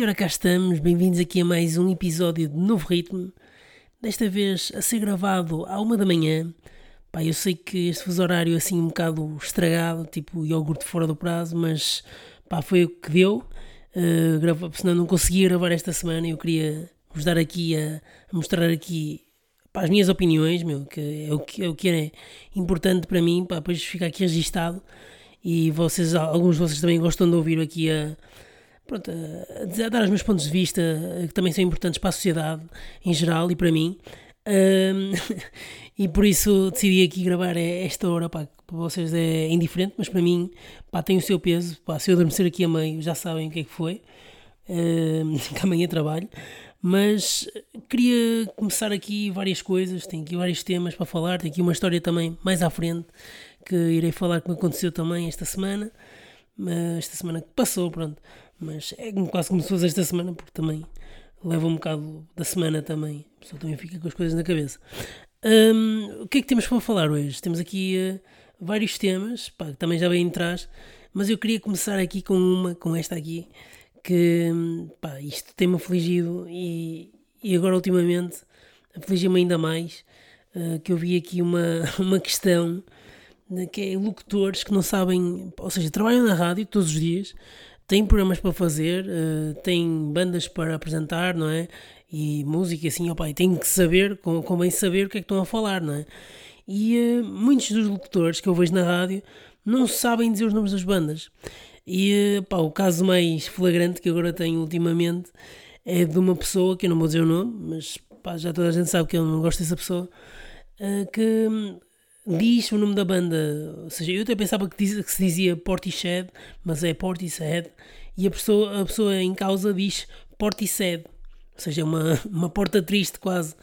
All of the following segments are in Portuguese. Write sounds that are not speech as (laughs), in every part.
E ora cá estamos, bem-vindos aqui a mais um episódio de Novo Ritmo. Desta vez a ser gravado à uma da manhã. Pá, eu sei que este fuso horário assim um bocado estragado, tipo iogurte fora do prazo, mas pá, foi o que deu. Uh, grava, senão não conseguia gravar esta semana eu queria vos dar aqui a, a mostrar aqui pá, as minhas opiniões, meu, que é o que é, o que é importante para mim, pá, depois ficar aqui registado e vocês, alguns de vocês também gostam de ouvir aqui a, pronto, a, dar os meus pontos de vista que também são importantes para a sociedade em geral e para mim. Um, (laughs) e por isso decidi aqui gravar esta hora, pá, para vocês é indiferente, mas para mim pá, tem o seu peso. Pá, se eu adormecer aqui a meio, já sabem o que é que foi, um, (laughs) que amanhã trabalho. Mas queria começar aqui várias coisas, tenho aqui vários temas para falar, tenho aqui uma história também mais à frente que irei falar que me aconteceu também esta semana, esta semana que passou, pronto, mas é quase como se fosse esta semana, porque também leva um bocado da semana também, a pessoa também fica com as coisas na cabeça. Um, o que é que temos para falar hoje? Temos aqui uh, vários temas, pá, que também já vem atrás, mas eu queria começar aqui com uma, com esta aqui, que pá, isto tem-me afligido e, e agora ultimamente afligiu-me ainda mais uh, que eu vi aqui uma, (laughs) uma questão de, que é locutores que não sabem, ou seja, trabalham na rádio todos os dias, têm programas para fazer, uh, têm bandas para apresentar, não é? E música assim, opa, e têm que saber, convém saber o que é que estão a falar, não é? E uh, muitos dos locutores que eu vejo na rádio não sabem dizer os nomes das bandas. E pá, o caso mais flagrante que agora tenho ultimamente é de uma pessoa, que eu não vou dizer o nome, mas pá, já toda a gente sabe que eu não gosto dessa pessoa, uh, que diz o nome da banda. Ou seja, eu até pensava que, diz, que se dizia Portishead, mas é Portishead, e a pessoa, a pessoa em causa diz Portishead, ou seja, é uma, (laughs) uma porta triste quase.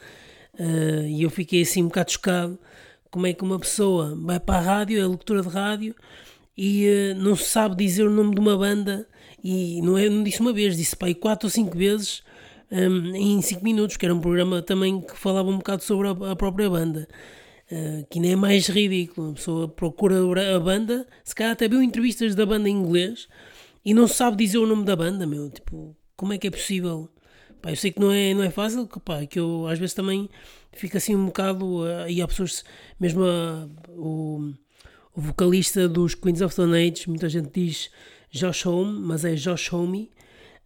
Uh, e eu fiquei assim um bocado chocado. Como é que uma pessoa vai para a rádio, é locutora de rádio, e uh, não sabe dizer o nome de uma banda e não, é, não disse uma vez, disse pai quatro ou cinco vezes um, em cinco minutos, que era um programa também que falava um bocado sobre a, a própria banda. Uh, que nem é mais ridículo. A pessoa procura a banda, se calhar até viu entrevistas da banda em inglês e não sabe dizer o nome da banda, meu. Tipo, como é que é possível? Pá, eu sei que não é, não é fácil, que, pá, que eu às vezes também fico assim um bocado. Uh, e há pessoas, mesmo uh, o o vocalista dos Queens of the Age, muita gente diz Josh Home, mas é Josh Homme.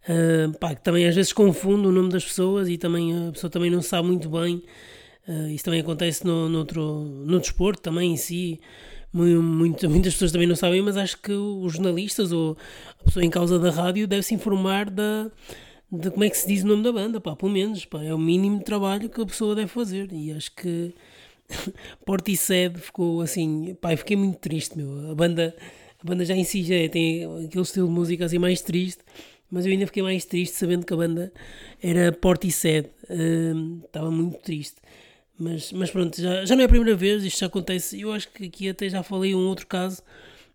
Uh, pá, que também às vezes confunde o nome das pessoas e também a pessoa também não sabe muito bem. Uh, isso também acontece no, no, outro, no desporto também em si. Muito, muitas pessoas também não sabem, mas acho que os jornalistas ou a pessoa em causa da rádio deve se informar da, de como é que se diz o nome da banda, pá, pelo menos, pá, é o mínimo de trabalho que a pessoa deve fazer e acho que (laughs) Portishead ficou assim, pá, fiquei muito triste, meu. A banda, a banda já em si já é, tem aquele estilo de música assim mais triste, mas eu ainda fiquei mais triste sabendo que a banda era Portishead. Uh, estava muito triste. Mas, mas pronto, já, já não é a primeira vez, isto já acontece. Eu acho que aqui até já falei um outro caso,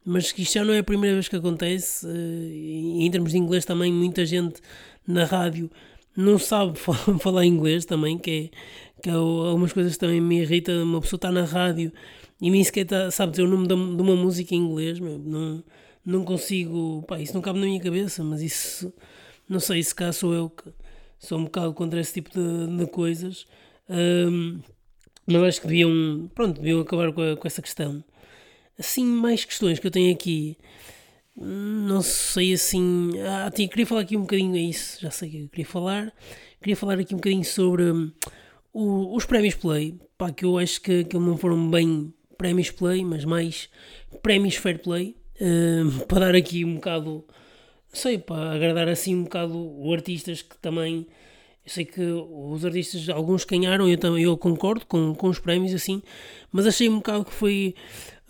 mas que isto já não é a primeira vez que acontece. Uh, em, termos de inglês também, muita gente na rádio não sabe (laughs) falar inglês também, que é, que é algumas coisas também me irrita. Uma pessoa está na rádio e nem sequer tá, sabe dizer o nome de, de uma música em inglês, meu, não, não consigo, pá, isso não cabe na minha cabeça, mas isso, não sei, se cá sou eu que sou um bocado contra esse tipo de, de coisas, um, mas acho que deviam, pronto, deviam acabar com, a, com essa questão. Assim, mais questões que eu tenho aqui. Não sei assim. Ah, tinha, queria falar aqui um bocadinho. É isso, já sei que eu queria falar. Queria falar aqui um bocadinho sobre um, o, os prémios Play. Pá, que eu acho que, que não foram bem prémios Play, mas mais prémios Fair Play. Uh, (laughs) para dar aqui um bocado. Sei, para agradar assim um bocado os artistas que também. Eu sei que os artistas, alguns ganharam, eu também eu concordo com, com os prémios assim, mas achei um bocado que foi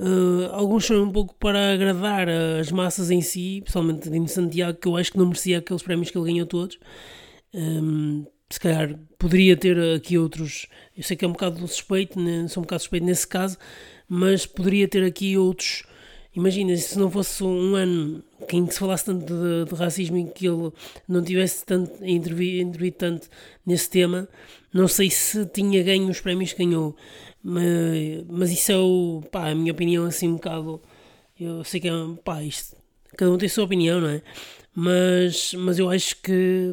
Uh, alguns são um pouco para agradar as massas em si, principalmente de Santiago, que eu acho que não merecia aqueles prémios que ele ganhou todos. Um, se calhar poderia ter aqui outros. Eu sei que é um bocado suspeito, né? sou um bocado suspeito nesse caso, mas poderia ter aqui outros. Imagina se não fosse um ano em que se falasse tanto de, de racismo e que ele não tivesse tanto intervido, tanto nesse tema, não sei se tinha ganho os prémios que ganhou. Mas, mas isso é o, pá, a minha opinião assim um bocado. Eu sei que é, pá, isto, cada um tem a sua opinião, não é? mas, mas eu acho que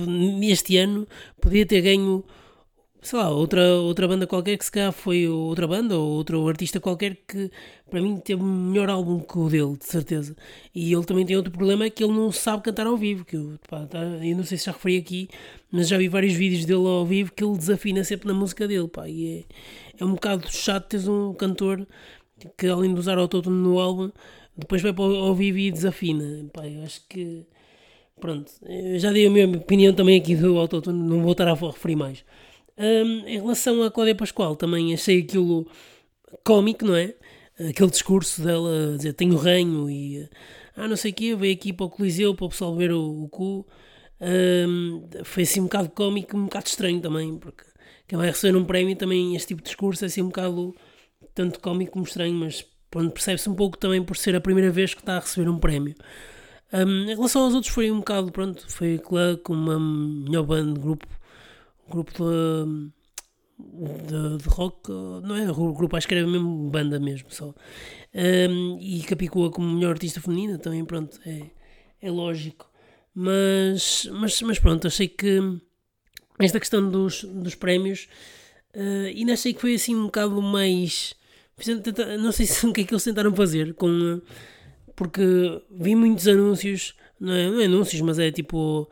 neste ano podia ter ganho sei lá, outra, outra banda qualquer que se calhar foi outra banda ou outro artista qualquer que para mim teve um melhor álbum que o dele, de certeza. E ele também tem outro problema, é que ele não sabe cantar ao vivo, que eu, pá, tá, eu não sei se já referi aqui, mas já vi vários vídeos dele ao vivo que ele desafina sempre na música dele, pá, e é, é um bocado chato teres um cantor que além de usar autotune no álbum, depois vai para ao vivo e desafina, pá, eu acho que pronto, já dei a minha opinião também aqui do autotune, não vou estar a referir mais. Um, em relação à Cláudia Pascoal, também achei aquilo cómico, não é? Aquele discurso dela dizer tenho ranho e ah, não sei o quê, veio aqui para o Coliseu para o pessoal ver o, o cu. Um, foi assim um bocado cómico, um bocado estranho também, porque quem vai receber um prémio também, este tipo de discurso é assim um bocado tanto cómico como estranho, mas percebe-se um pouco também por ser a primeira vez que está a receber um prémio. Um, em relação aos outros, foi um bocado, pronto, foi claro com uma melhor banda, grupo grupo de, de, de, rock, não é grupo, acho que era mesmo banda mesmo só. Um, e Capicua como melhor artista feminina também, pronto, é, é lógico. Mas, mas, mas pronto, achei que esta questão dos, dos prémios, uh, ainda achei que foi assim um bocado mais. Não sei (laughs) se o que é que eles tentaram fazer com. Porque vi muitos anúncios, não é, não é anúncios, mas é tipo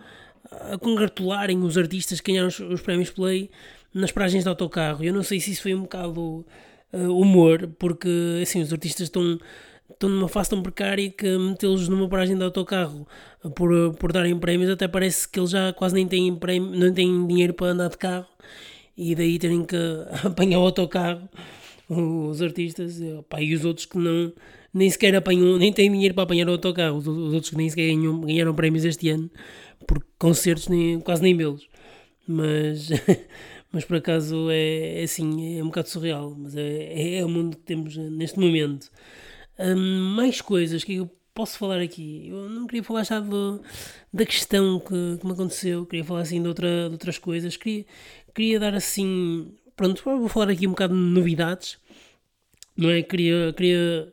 a congratularem os artistas que ganharam os, os, prémios Play nas paragens de autocarro. Eu não sei se isso foi um bocado uh, humor, porque assim, os artistas estão, estão numa fase tão precária que metê-los numa paragem de autocarro por, por darem prémios até parece que eles já quase nem têm, prémio, não têm dinheiro para andar de carro e daí terem que (laughs) apanhar o autocarro os artistas opa, e os outros que não nem sequer apanham, nem têm dinheiro para apanhar o autocarro, os, os outros que nem sequer ganham, ganharam prémios este ano porque concertos nem, quase nem belos. Mas, (laughs) mas por acaso é, é assim, é um bocado surreal. Mas é, é o mundo que temos neste momento. Um, mais coisas que eu posso falar aqui. Eu não queria falar já do, da questão que, que me aconteceu, queria falar assim de, outra, de outras coisas. Queria, queria dar assim. Pronto, vou falar aqui um bocado de novidades. Não é? Queria, queria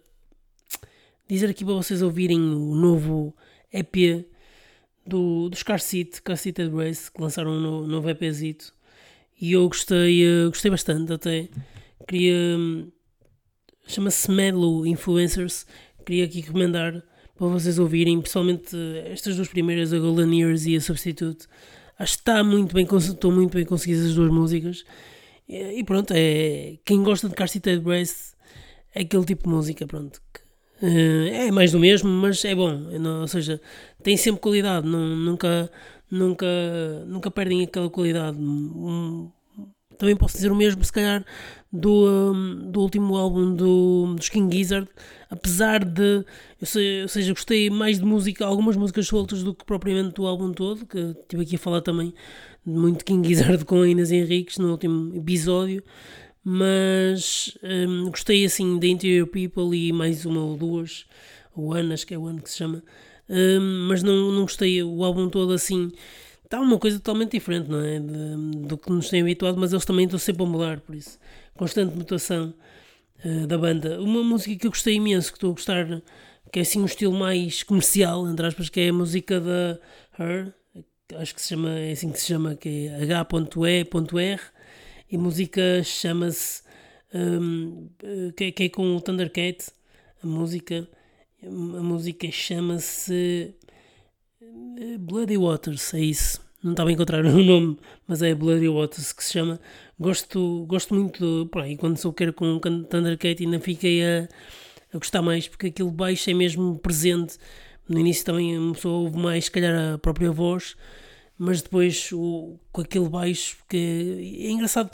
dizer aqui para vocês ouvirem o novo EP do, dos Car Seat, Car Seated Race, que lançaram no novo EPzito. E eu gostei, uh, gostei bastante até. Queria. Um, Chama-se Medlow Influencers. Queria aqui recomendar para vocês ouvirem, principalmente estas duas primeiras, a Golden Years e a Substitute. Acho que está muito bem, estão muito bem conseguidas as duas músicas. E, pronto, é, quem gosta de Car Seated Race é aquele tipo de música, pronto, que eh, é mais do mesmo, mas é bom. Ou seja, tem sempre qualidade, não, nunca, nunca, nunca perdem aquela qualidade. também posso dizer o mesmo, se calhar, do, do último álbum do, dos King Gizzard, apesar de, eu sei, ou seja, gostei mais de música, algumas músicas soltas do que propriamente do álbum todo, que estive aqui a falar também muito King Gizzard (laughs) com a Inês Henriques no último episódio, mas um, gostei assim da Interior People e mais uma ou duas, o One, acho que é o One que se chama, um, mas não, não gostei o álbum todo assim. Está uma coisa totalmente diferente, não é? De, do que nos tem habituado, mas eles também estão sempre a mudar, por isso, constante mutação uh, da banda. Uma música que eu gostei imenso, que estou a gostar, que é assim um estilo mais comercial, entre aspas, que é a música da Her, acho que se chama, é assim que se chama, que é H.E.R e a música chama-se um, que, que, é com o Thundercat a música a música chama-se eh, Bloody Waters é isso. Não estava a encontrar (laughs) o nome mas é Bloody Waters que se chama. Gosto, gosto muito aí, quando sou quero com o Thundercat ainda fiquei a, a gostar mais porque aquilo baixo é mesmo presente. No início também uma pessoa ouve mais se calhar a própria voz mas depois o, com aquele baixo, porque é engraçado,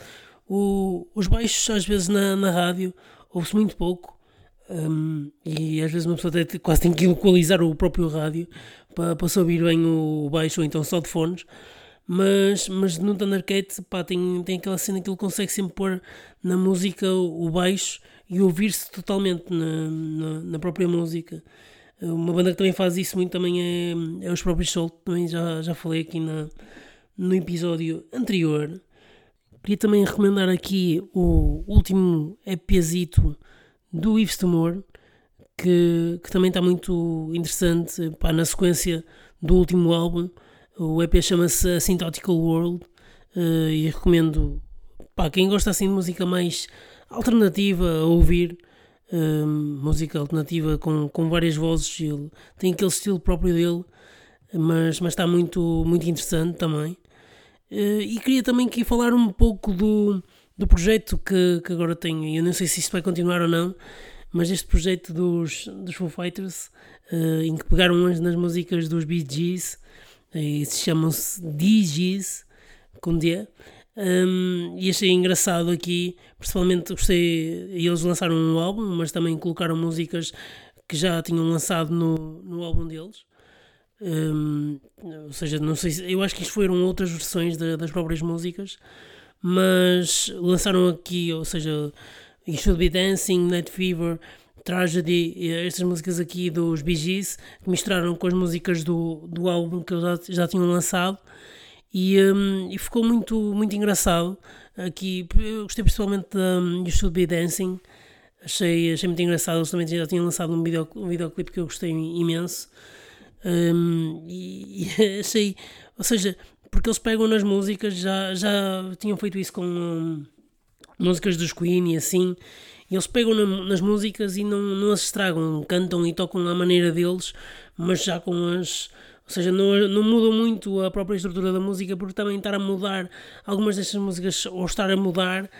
o, os baixos às vezes na, na rádio ouve-se muito pouco um, e às vezes uma pessoa até quase tem que equalizar o próprio rádio para, para se ouvir bem o baixo ou então só de fones. Mas, mas no Thundercat pá, tem, tem aquela cena que ele consegue sempre pôr na música o baixo e ouvir-se totalmente na, na, na própria música. Uma banda que também faz isso muito também é, é os próprios Soul, também já, já falei aqui na, no episódio anterior. Queria também recomendar aqui o último EPzito do Yves Temor, que, que também está muito interessante pá, na sequência do último álbum. O EP chama-se Asymptotical World uh, e recomendo para quem gosta assim de música mais alternativa a ouvir. Uh, música alternativa com, com várias vozes, ele tem aquele estilo próprio dele, mas, mas está muito, muito interessante também. Uh, e queria também aqui falar um pouco do, do projeto que, que agora tenho. Eu não sei se isto vai continuar ou não, mas este projeto dos, dos Foo Fighters, uh, em que pegaram umas nas músicas dos Bee Gees, e se chamam-se DGs, com D, um, e achei engraçado aqui, principalmente gostei, eles lançaram um álbum, mas também colocaram músicas que já tinham lançado no, no álbum deles. Um, ou seja, não sei se, eu acho que isto foram outras versões de, das próprias músicas, mas lançaram aqui, ou seja, You Should Be Dancing, Night Fever, Tragedy, estas músicas aqui dos Bee Gees, que misturaram com as músicas do, do álbum que eles já, já tinham lançado e, um, e ficou muito, muito engraçado. Aqui, eu gostei principalmente da um, You Should Be Dancing, achei, achei muito engraçado. Eles também já tinham lançado um, video, um videoclipe que eu gostei imenso. Um, e, (laughs) e achei, ou seja, porque eles pegam nas músicas, já, já tinham feito isso com um, músicas dos Queen e assim, e eles pegam na, nas músicas e não, não as estragam, cantam e tocam à maneira deles, mas já com as. Ou seja, não, não muito a própria estrutura da música, porque também estar a mudar algumas destas músicas, ou estar a mudar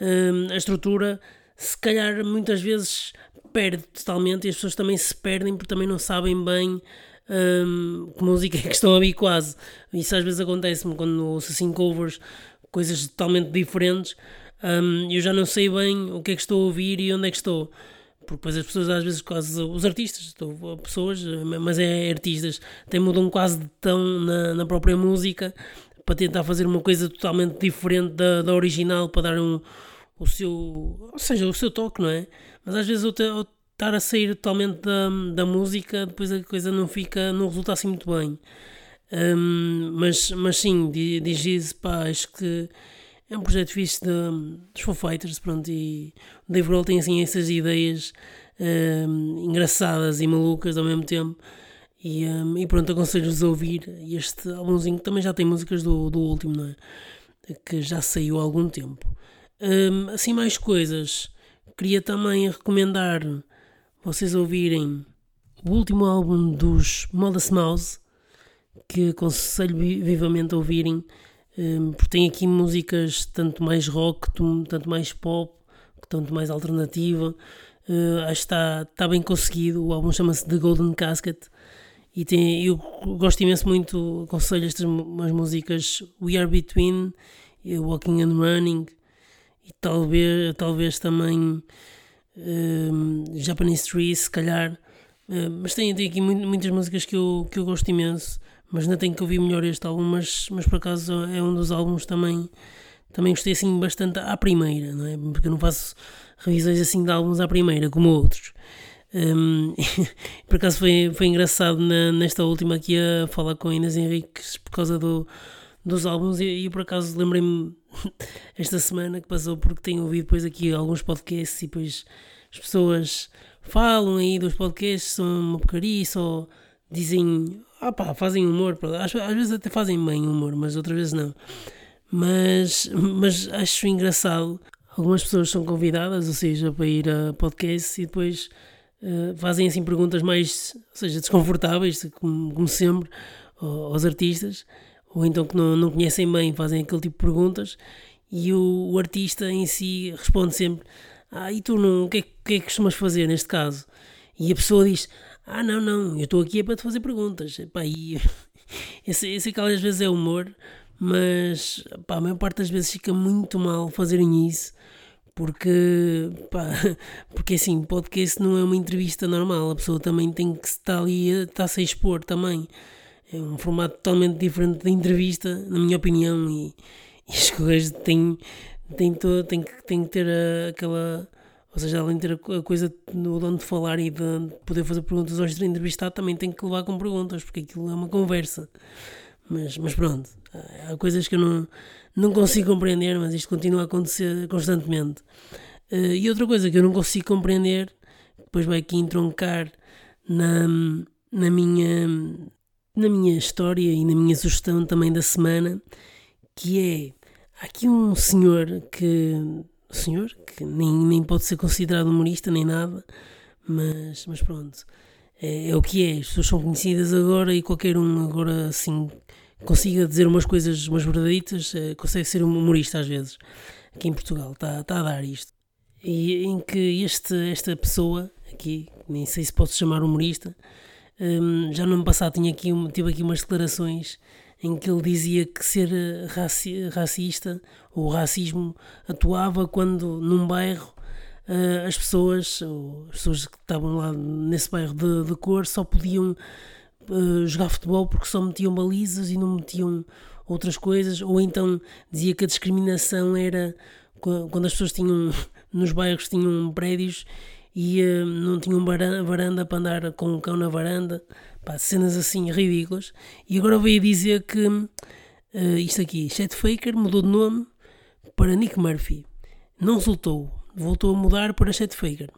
um, a estrutura, se calhar muitas vezes perde totalmente e as pessoas também se perdem porque também não sabem bem um, que música é que estão a ouvir quase. Isso às vezes acontece-me quando ouço assim covers, coisas totalmente diferentes. Um, eu já não sei bem o que é que estou a ouvir e onde é que estou. Porque depois as pessoas às vezes quase, os artistas, estou, pessoas, mas é artistas, até mudam quase de tom na, na própria música para tentar fazer uma coisa totalmente diferente da, da original, para dar um, o seu, ou seja, o seu toque, não é? Mas às vezes eu estar a sair totalmente da, da música, depois a coisa não fica, não resulta assim muito bem. Um, mas, mas sim, diz pá, acho que é um projeto fixe de, dos Foo Fighters, pronto, e o Dave Grohl tem assim essas ideias um, engraçadas e malucas ao mesmo tempo. E, um, e pronto, aconselho-vos a ouvir este álbumzinho, que também já tem músicas do, do último, não é? Que já saiu há algum tempo. Um, assim, mais coisas. Queria também recomendar vocês ouvirem o último álbum dos Modest Mouse, que aconselho vivamente a ouvirem, porque tem aqui músicas tanto mais rock, tanto mais pop, tanto mais alternativa. Uh, acho que está, está bem conseguido. O álbum chama-se The Golden Casket. E tem, eu gosto imenso muito, aconselho estas umas músicas We Are Between, Walking and Running, e talvez, talvez também um, Japanese Tree, se calhar. Uh, mas tem, tem aqui muitas músicas que eu, que eu gosto imenso, mas ainda tenho que ouvir melhor este álbum. Mas, mas por acaso é um dos álbuns também. Também gostei assim bastante à primeira, não é? Porque eu não faço revisões assim de álbuns à primeira, como outros. Um, (laughs) por acaso foi, foi engraçado na, nesta última aqui a falar com a Inês Henriques por causa do, dos álbuns e, e por acaso lembrei-me (laughs) esta semana que passou porque tenho ouvido depois aqui alguns podcasts e depois as pessoas falam aí dos podcasts, são uma porcaria só dizem, ah pá, fazem humor, às, às vezes até fazem bem humor, mas outras vezes não. Mas, mas acho engraçado, algumas pessoas são convidadas, ou seja, para ir a podcasts e depois uh, fazem assim perguntas mais, ou seja, desconfortáveis, como, como sempre, aos artistas ou então que não, não conhecem bem, fazem aquele tipo de perguntas e o, o artista em si responde sempre: Ah, e tu não, o que é, que é que costumas fazer neste caso? E a pessoa diz: Ah, não, não, eu estou aqui é para te fazer perguntas. Epá, e eu, sei, eu sei que às vezes é humor, mas pá, a maior parte das vezes fica muito mal fazerem isso porque, pá, (laughs) porque assim, podcast não é uma entrevista normal, a pessoa também tem que estar ali, está-se a expor também é um formato totalmente diferente da entrevista, na minha opinião, e, (laughs) e as coisas têm, têm, todo, têm, têm que ter a, aquela. Ou seja, além de ter a coisa no dono de falar e de poder fazer perguntas ao entrevistado, também tem que levar com perguntas, porque aquilo é uma conversa. Mas, mas pronto, há coisas que eu não, não consigo compreender, mas isto continua a acontecer constantemente. Uh, e outra coisa que eu não consigo compreender, depois vai aqui entroncar na, na minha na minha história e na minha sugestão também da semana, que é há aqui um senhor que senhor que nem, nem pode ser considerado humorista nem nada, mas, mas pronto, é, é o que é. As pessoas são conhecidas agora e qualquer um agora assim consiga dizer umas coisas, umas verdaditas, é, consegue ser um humorista às vezes. Aqui em Portugal está, está a dar isto. E em que este, esta pessoa aqui, nem sei se posso chamar humorista, um, já no ano passado tinha aqui, tive aqui umas declarações em que ele dizia que ser raci racista ou racismo atuava quando num bairro uh, as pessoas, as pessoas que estavam lá nesse bairro de, de cor só podiam uh, jogar futebol porque só metiam balizas e não metiam outras coisas, ou então dizia que a discriminação era quando as pessoas tinham (laughs) nos bairros tinham prédios e uh, não tinham varanda para andar com um cão na varanda, pá, cenas assim ridículas. E agora veio dizer que uh, isto aqui, Chet Faker mudou de nome para Nick Murphy. Não resultou, voltou a mudar para Chet Faker.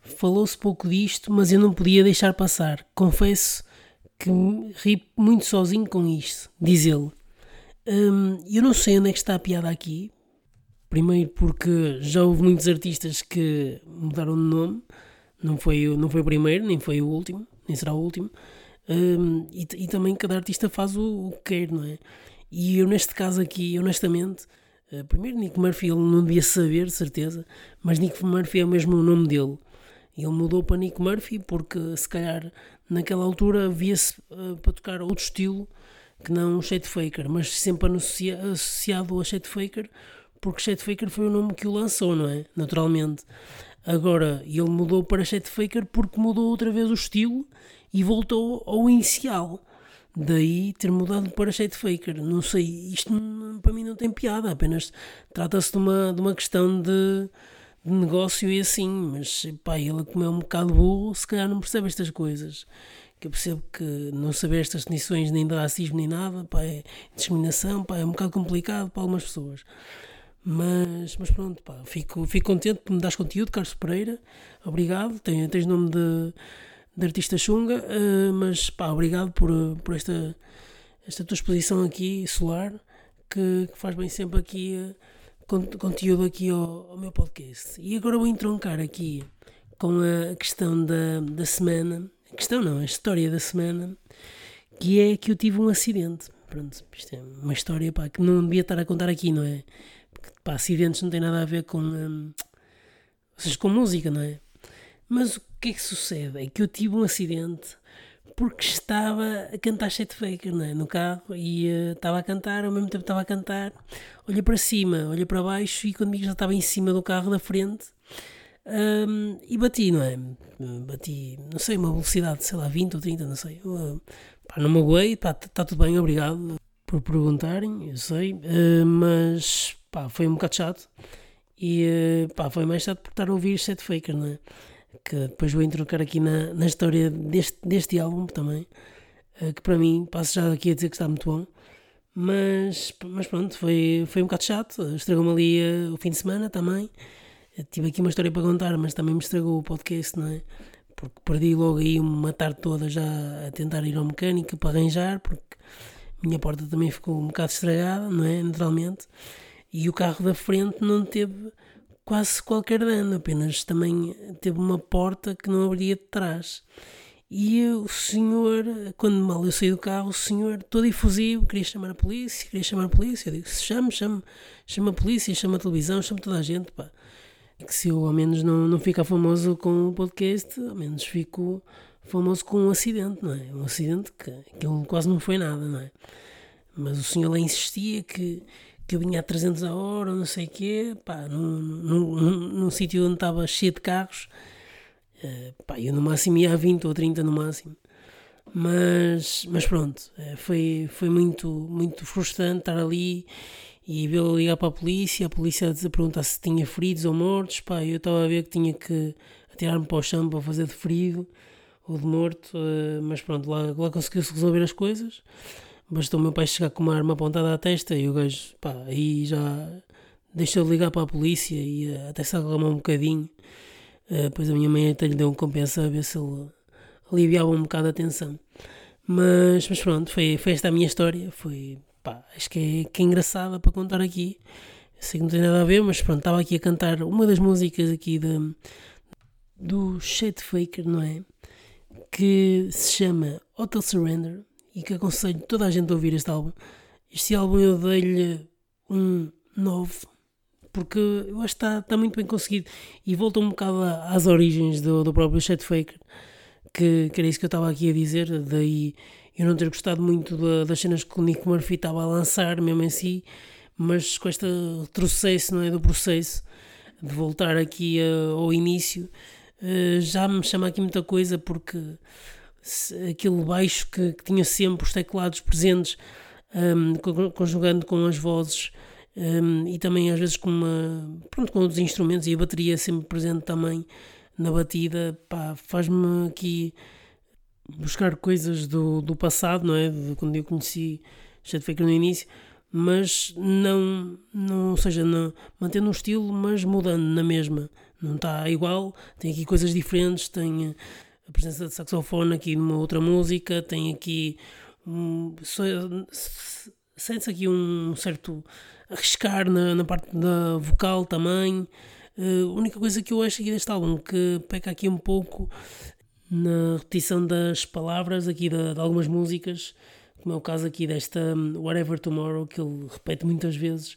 Falou-se pouco disto, mas eu não podia deixar passar. Confesso que ri muito sozinho com isto, diz ele. Um, eu não sei onde é que está a piada aqui, Primeiro porque já houve muitos artistas que mudaram de nome, não foi, não foi o primeiro, nem foi o último, nem será o último. Um, e, e, também cada artista faz o, o, que quer, não é? E eu neste caso aqui, honestamente, uh, primeiro Nick Murphy ele não devia saber, de certeza, mas Nick Murphy é mesmo o nome dele. Ele mudou para Nick Murphy porque se calhar naquela altura via-se uh, para tocar outro estilo que não o Shade Faker, mas sempre associado a Shade Faker porque Chet Faker foi o nome que o lançou, não é? Naturalmente. Agora, ele mudou para Chet Faker porque mudou outra vez o estilo e voltou ao inicial. Daí ter mudado para Chet Faker. Não sei, isto para mim não tem piada, apenas trata-se de uma, de uma questão de, de, negócio e assim. Mas pá, ele, como é um bocado burro, se calhar não percebe estas coisas. Que eu percebo que não saber estas definições nem de racismo nem nada, pá, é discriminação, pá, é um bocado complicado para algumas pessoas. Mas, mas pronto, pá, fico, fico contente por me dares conteúdo, Carlos Pereira. Obrigado. Tens, tens nome de, de artista chunga, uh, mas pá, obrigado por, por esta, esta tua exposição aqui solar que, que faz bem sempre aqui uh, conteúdo aqui ao, ao, meu podcast. E agora vou entroncar aqui com a questão da, da semana. A questão não, a história da semana, que é que eu tive um acidente. Pronto, isto é uma história pá, que não devia estar a contar aqui, não é? Pá, acidentes não têm nada a ver com. Hum, ou seja, com música, não é? Mas o que é que sucede? É que eu tive um acidente porque estava a cantar Chet não é? no carro e uh, estava a cantar, ao mesmo tempo estava a cantar, olhei para cima, olhei para baixo e quando vi que já estava em cima do carro da frente um, e bati, não é? Bati, não sei, uma velocidade, sei lá, 20 ou 30, não sei. Uh, pá, não magoei, pá, está tudo bem, obrigado por perguntarem, eu sei, uh, mas pá, foi um bocado chato. E eh, pá, foi mais chato por estar a ouvir Set Faker, né? que depois vou trocar aqui na, na história deste, deste álbum também, eh, que para mim, passo já aqui a dizer que está muito bom. Mas, mas pronto, foi, foi um bocado chato, estragou-me ali uh, o fim de semana também. Tive aqui uma história para contar, mas também me estragou o podcast, não é? Porque perdi logo aí uma tarde toda já a tentar ir ao mecânico para arranjar, porque a minha porta também ficou um bocado estragada, não é? Naturalmente e o carro da frente não teve quase qualquer dano, apenas também teve uma porta que não abria de trás. E o senhor, quando mal eu saí do carro, o senhor, todo efusivo, queria chamar a polícia, queria chamar a polícia. Eu digo: se chame, chame, chama a polícia, chama a televisão, chama toda a gente, pá. Que se eu ao menos não, não ficar famoso com o podcast, ao menos fico famoso com um acidente, não é? Um acidente que aquilo quase não foi nada, não é? Mas o senhor lá insistia que que eu vinha a 300 a hora, não sei o quê, pá, num, num, num, num sítio onde estava cheio de carros, uh, pá, eu no máximo ia a 20 ou 30 no máximo. Mas, mas pronto, uh, foi, foi muito, muito frustrante estar ali e vê-lo ligar para a polícia, a polícia a perguntar se tinha feridos ou mortos, pá, eu estava a ver que tinha que atirar-me para o chão para fazer de ferido ou de morto, uh, mas pronto, lá, lá conseguiu-se resolver as coisas. Bastou o meu pai chegar com uma arma apontada à testa e o gajo, pá, aí já deixou de ligar para a polícia e uh, até se acalmou um bocadinho. Uh, depois a minha mãe até lhe deu um compensa a ver se ele aliviava um bocado a tensão. Mas, mas pronto, foi, foi esta a minha história. Foi, pá, acho que é, que é engraçada para contar aqui. Sei que não tem nada a ver, mas pronto, estava aqui a cantar uma das músicas aqui de, do Shade Faker, não é? Que se chama Hotel Surrender e que aconselho toda a gente a ouvir este álbum. Este álbum eu dei-lhe um 9 porque eu acho que está, está muito bem conseguido. E volta um bocado às origens do, do próprio Chet Faker que, que era isso que eu estava aqui a dizer. Daí eu não ter gostado muito da, das cenas que o Nick Murphy estava a lançar mesmo em si. Mas com este retrocesso não é, do processo de voltar aqui a, ao início uh, já me chama aqui muita coisa porque aquele baixo que, que tinha sempre os teclados presentes um, conjugando com as vozes um, e também às vezes com uma pronto com outros instrumentos e a bateria sempre presente também na batida faz-me aqui buscar coisas do, do passado não é? De quando eu conheci Chet Faker no início mas não não ou seja não, mantendo um estilo mas mudando na mesma. Não está igual tem aqui coisas diferentes tem a presença de saxofone aqui numa outra música tem aqui um, sente-se aqui um certo arriscar na, na parte da vocal também. Uh, a única coisa que eu acho aqui deste álbum que peca aqui um pouco na repetição das palavras aqui de, de algumas músicas, como é o caso aqui desta um, Whatever Tomorrow, que ele repete muitas vezes,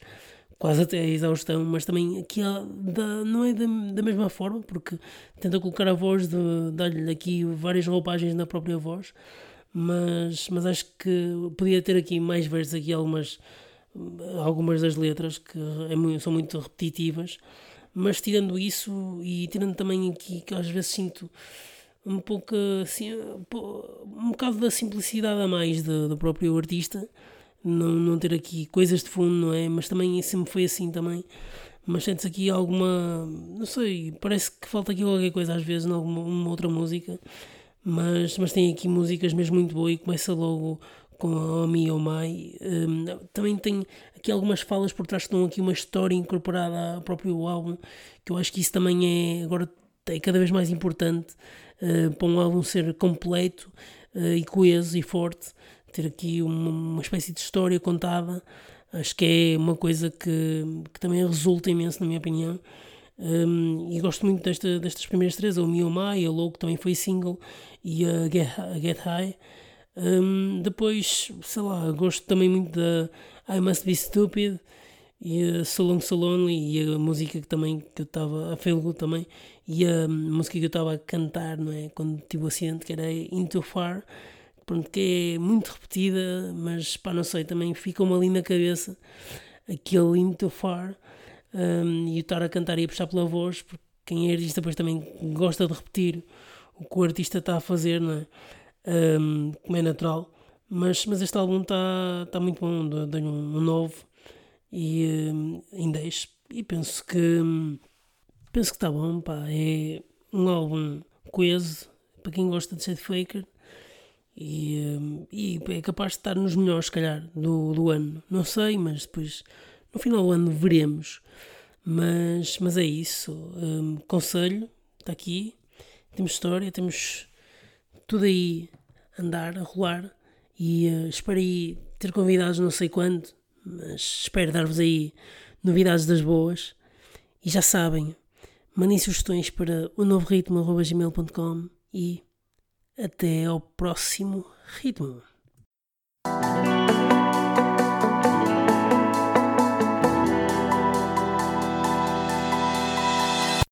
quase até a exaustão, mas também aqui da, não é da, da, mesma forma, porque tenta colocar a voz, dar-lhe aqui várias roupagens na própria voz, mas, mas acho que podia ter aqui mais versos, aqui algumas, algumas das letras que é são muito repetitivas, mas tirando isso e tirando também aqui que às vezes sinto um pouco assim, um bocado da simplicidade a mais do, do próprio artista, não, não ter aqui coisas de fundo, não é? Mas também sempre foi assim também. Mas sentes aqui alguma, não sei, parece que falta aqui qualquer coisa às vezes em outra música mas, mas tem aqui músicas mesmo muito boas e começa logo com a Omi Oh My. Um, também tem aqui algumas falas por trás que estão aqui uma história incorporada ao próprio álbum, que eu acho que isso também é agora é cada vez mais importante uh, para um álbum ser completo uh, e coeso e forte, ter aqui uma, uma, espécie de história contada. Acho que é uma coisa que, que também resulta imenso, na minha opinião. Um, e gosto muito desta, destas primeiras três, a Me Oh My, a Low, que também foi single, e a Get, a Get High. Um, depois, sei lá, gosto também muito da I Must Be Stupid e a So Long So Lonely e a música que também que eu estava, a Feel Good também, e a música que eu estava a cantar, não é? Quando tive o acidente, que era Into Far, pronto, que é muito repetida, mas pá, não sei, também fica-me ali na cabeça aquele Into Far um, e estar a cantar e a puxar pela voz, porque quem é artista depois também gosta de repetir o que o artista está a fazer, não é? Um, como é natural. Mas, mas este álbum está tá muito bom, dei um, novo e um, em 10 e penso que penso que está bom, pá, é um álbum coeso para quem gosta de Seth Faker e, e é capaz de estar nos melhores, se calhar, do, do ano. Não sei, mas depois no final do ano veremos. Mas, mas é isso. Um, conselho, está aqui. Temos história, temos tudo aí a andar, a rolar. E uh, espero aí ter convidados não sei quando, mas espero dar-vos aí novidades das boas. E já sabem, mandem sugestões para o novo ritmo e até ao próximo ritmo.